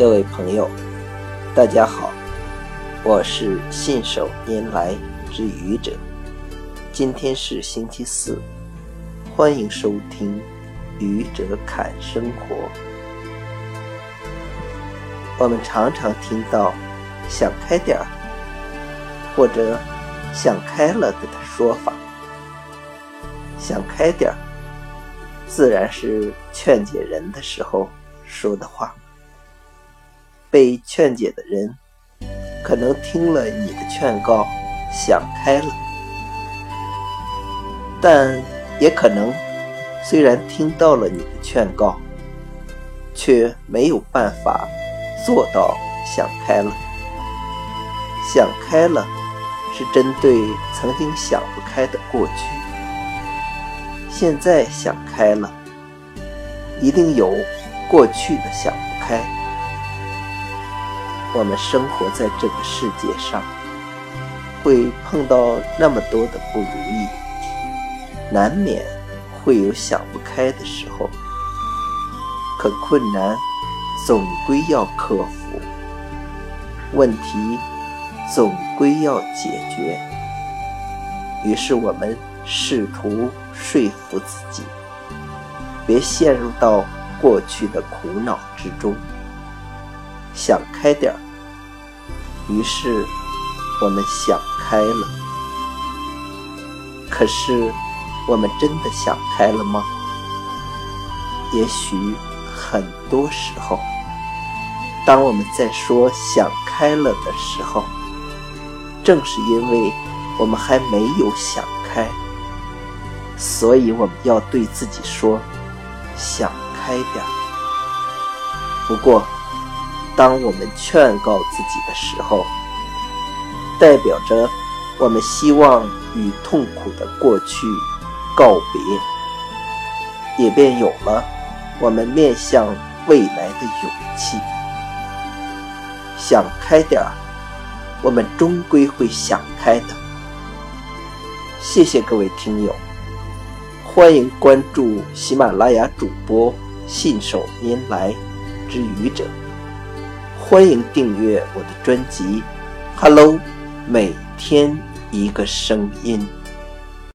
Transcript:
各位朋友，大家好，我是信手拈来之愚者。今天是星期四，欢迎收听《愚者侃生活》。我们常常听到“想开点儿”或者“想开了”的说法。想开点儿，自然是劝解人的时候说的话。被劝解的人，可能听了你的劝告，想开了；但也可能，虽然听到了你的劝告，却没有办法做到想开了。想开了，是针对曾经想不开的过去；现在想开了，一定有过去的想不开。我们生活在这个世界上，会碰到那么多的不如意，难免会有想不开的时候。可困难总归要克服，问题总归要解决。于是我们试图说服自己，别陷入到过去的苦恼之中。想开点儿，于是我们想开了。可是，我们真的想开了吗？也许很多时候，当我们在说想开了的时候，正是因为我们还没有想开，所以我们要对自己说：想开点儿。不过，当我们劝告自己的时候，代表着我们希望与痛苦的过去告别，也便有了我们面向未来的勇气。想开点儿，我们终归会想开的。谢谢各位听友，欢迎关注喜马拉雅主播信手拈来之愚者。欢迎订阅我的专辑《Hello》，每天一个声音。